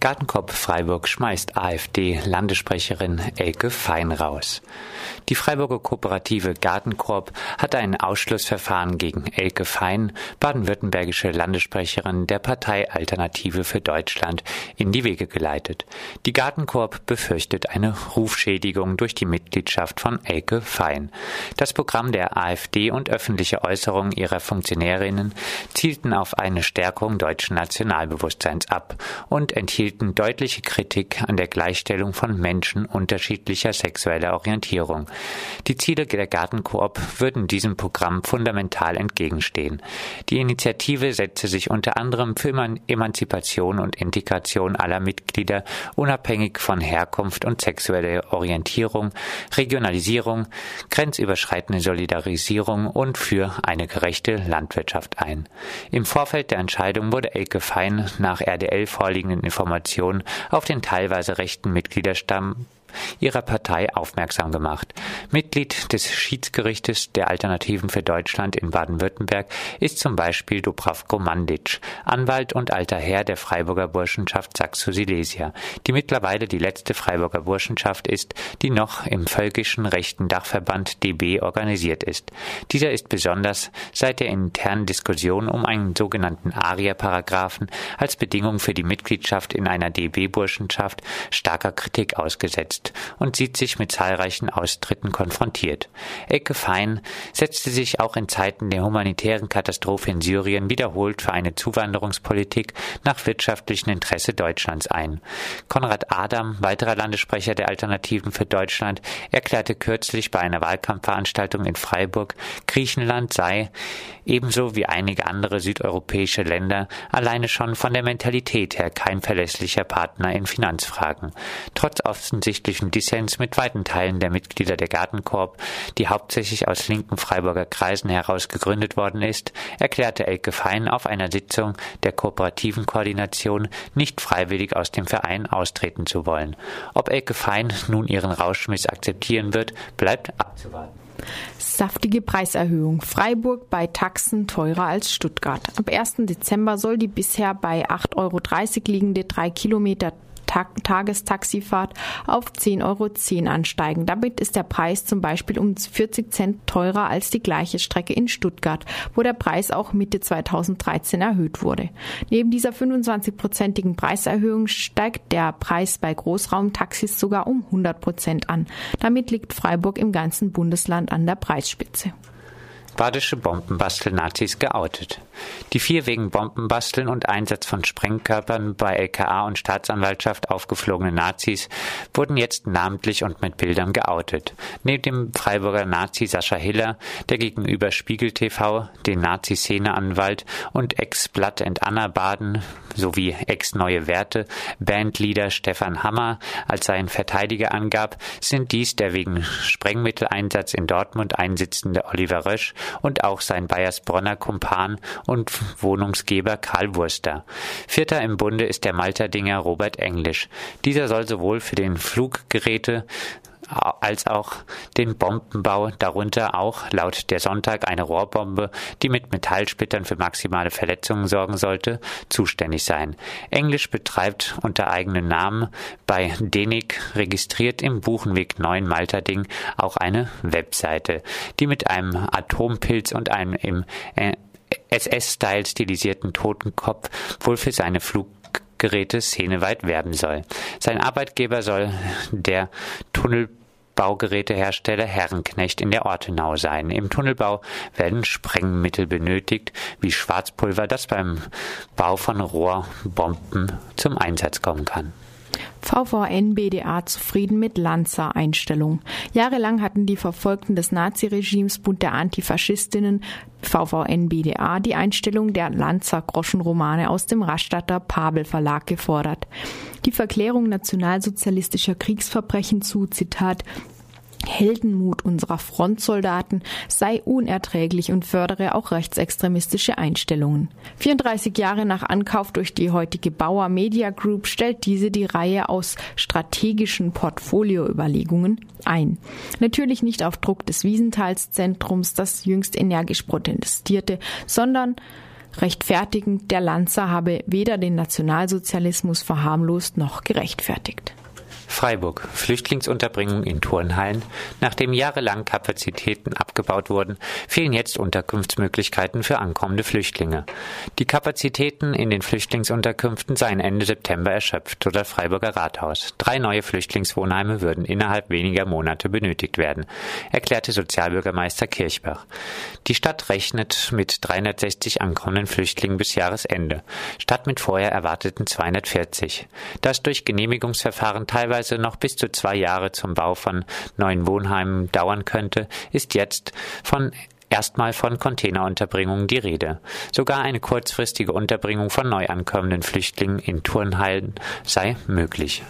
Gartenkorb Freiburg schmeißt AfD-Landessprecherin Elke Fein raus. Die Freiburger Kooperative Gartenkorb hat ein Ausschlussverfahren gegen Elke Fein, baden-württembergische Landessprecherin der Partei Alternative für Deutschland, in die Wege geleitet. Die Gartenkorb befürchtet eine Rufschädigung durch die Mitgliedschaft von Elke Fein. Das Programm der AfD und öffentliche Äußerungen ihrer Funktionärinnen zielten auf eine Stärkung deutschen Nationalbewusstseins ab und enthielten hielten deutliche Kritik an der Gleichstellung von Menschen unterschiedlicher sexueller Orientierung. Die Ziele der Gartenkoop würden diesem Programm fundamental entgegenstehen. Die Initiative setze sich unter anderem für Emanzipation und Integration aller Mitglieder unabhängig von Herkunft und sexueller Orientierung, Regionalisierung, grenzüberschreitende Solidarisierung und für eine gerechte Landwirtschaft ein. Im Vorfeld der Entscheidung wurde Elke Fein nach RDL vorliegenden Informationen Informationen auf den teilweise rechten Mitgliederstamm ihrer Partei aufmerksam gemacht. Mitglied des Schiedsgerichtes der Alternativen für Deutschland in Baden-Württemberg ist zum Beispiel Dubravko Mandic, Anwalt und alter Herr der Freiburger Burschenschaft Saxo-Silesia, die mittlerweile die letzte Freiburger Burschenschaft ist, die noch im völkischen rechten Dachverband DB organisiert ist. Dieser ist besonders seit der internen Diskussion um einen sogenannten ARIA-Paragraphen als Bedingung für die Mitgliedschaft in einer DB-Burschenschaft starker Kritik ausgesetzt ist und sieht sich mit zahlreichen Austritten konfrontiert. Ecke Fein setzte sich auch in Zeiten der humanitären Katastrophe in Syrien wiederholt für eine Zuwanderungspolitik nach wirtschaftlichem Interesse Deutschlands ein. Konrad Adam, weiterer Landessprecher der Alternativen für Deutschland, erklärte kürzlich bei einer Wahlkampfveranstaltung in Freiburg, Griechenland sei, ebenso wie einige andere südeuropäische Länder, alleine schon von der Mentalität her kein verlässlicher Partner in Finanzfragen. Trotz offensichtlich offensichtlichen Dissens mit weiten Teilen der Mitglieder der Gartenkorb, die hauptsächlich aus linken Freiburger Kreisen heraus gegründet worden ist, erklärte Elke Fein auf einer Sitzung der kooperativen Koordination nicht freiwillig aus dem Verein austreten zu wollen. Ob Elke Fein nun ihren Rauschmiss akzeptieren wird, bleibt abzuwarten. Saftige Preiserhöhung. Freiburg bei Taxen teurer als Stuttgart. Ab 1. Dezember soll die bisher bei 8,30 Euro liegende 3 Kilometer Tag Tagestaxifahrt auf 10,10 Euro ansteigen. Damit ist der Preis zum Beispiel um 40 Cent teurer als die gleiche Strecke in Stuttgart, wo der Preis auch Mitte 2013 erhöht wurde. Neben dieser 25-prozentigen Preiserhöhung steigt der Preis bei Großraumtaxis sogar um 100 Prozent an. Damit liegt Freiburg im ganzen Bundesland an der Preisspitze badische Bombenbastel-Nazis geoutet. Die vier wegen Bombenbasteln und Einsatz von Sprengkörpern bei LKA und Staatsanwaltschaft aufgeflogene Nazis wurden jetzt namentlich und mit Bildern geoutet. Neben dem Freiburger Nazi Sascha Hiller, der gegenüber Spiegel TV, den Nazi-Szene-Anwalt und Ex-Blood and Anna Baden sowie Ex-Neue Werte Bandleader Stefan Hammer als seinen Verteidiger angab, sind dies der wegen Sprengmitteleinsatz in Dortmund einsitzende Oliver Rösch und auch sein Bayersbronner Kumpan und Wohnungsgeber Karl Wurster. Vierter im Bunde ist der Malterdinger Robert Englisch. Dieser soll sowohl für den Fluggeräte als auch den Bombenbau, darunter auch laut der Sonntag eine Rohrbombe, die mit Metallsplittern für maximale Verletzungen sorgen sollte, zuständig sein. Englisch betreibt unter eigenem Namen bei Denig registriert im Buchenweg 9 Malterding auch eine Webseite, die mit einem Atompilz und einem im SS-Style stilisierten Totenkopf wohl für seine Flug Geräte szeneweit werben soll. Sein Arbeitgeber soll der Tunnel Baugerätehersteller Herrenknecht in der Ortenau sein. Im Tunnelbau werden Sprengmittel benötigt, wie Schwarzpulver, das beim Bau von Rohrbomben zum Einsatz kommen kann. VVN BDA zufrieden mit Lanza-Einstellung. Jahrelang hatten die Verfolgten des Naziregimes Bund der Antifaschistinnen VVN BDA die Einstellung der Lanza-Groschenromane aus dem Rastatter Pabel Verlag gefordert. Die Verklärung nationalsozialistischer Kriegsverbrechen zu, Zitat, Heldenmut unserer Frontsoldaten sei unerträglich und fördere auch rechtsextremistische Einstellungen. 34 Jahre nach Ankauf durch die heutige Bauer Media Group stellt diese die Reihe aus strategischen Portfolioüberlegungen ein. Natürlich nicht auf Druck des Wiesenthalszentrums, das jüngst energisch protestierte, sondern Rechtfertigend der Lanza habe weder den Nationalsozialismus verharmlost noch gerechtfertigt. Freiburg. Flüchtlingsunterbringung in Turnhallen. Nachdem jahrelang Kapazitäten abgebaut wurden, fehlen jetzt Unterkunftsmöglichkeiten für ankommende Flüchtlinge. Die Kapazitäten in den Flüchtlingsunterkünften seien Ende September erschöpft, so das Freiburger Rathaus. Drei neue Flüchtlingswohnheime würden innerhalb weniger Monate benötigt werden, erklärte Sozialbürgermeister Kirchbach. Die Stadt rechnet mit 360 ankommenden Flüchtlingen bis Jahresende, statt mit vorher erwarteten 240. Das durch Genehmigungsverfahren teilweise teilweise noch bis zu zwei Jahre zum Bau von neuen Wohnheimen dauern könnte, ist jetzt von erstmal von Containerunterbringungen die Rede. Sogar eine kurzfristige Unterbringung von neu ankommenden Flüchtlingen in Turnhallen sei möglich.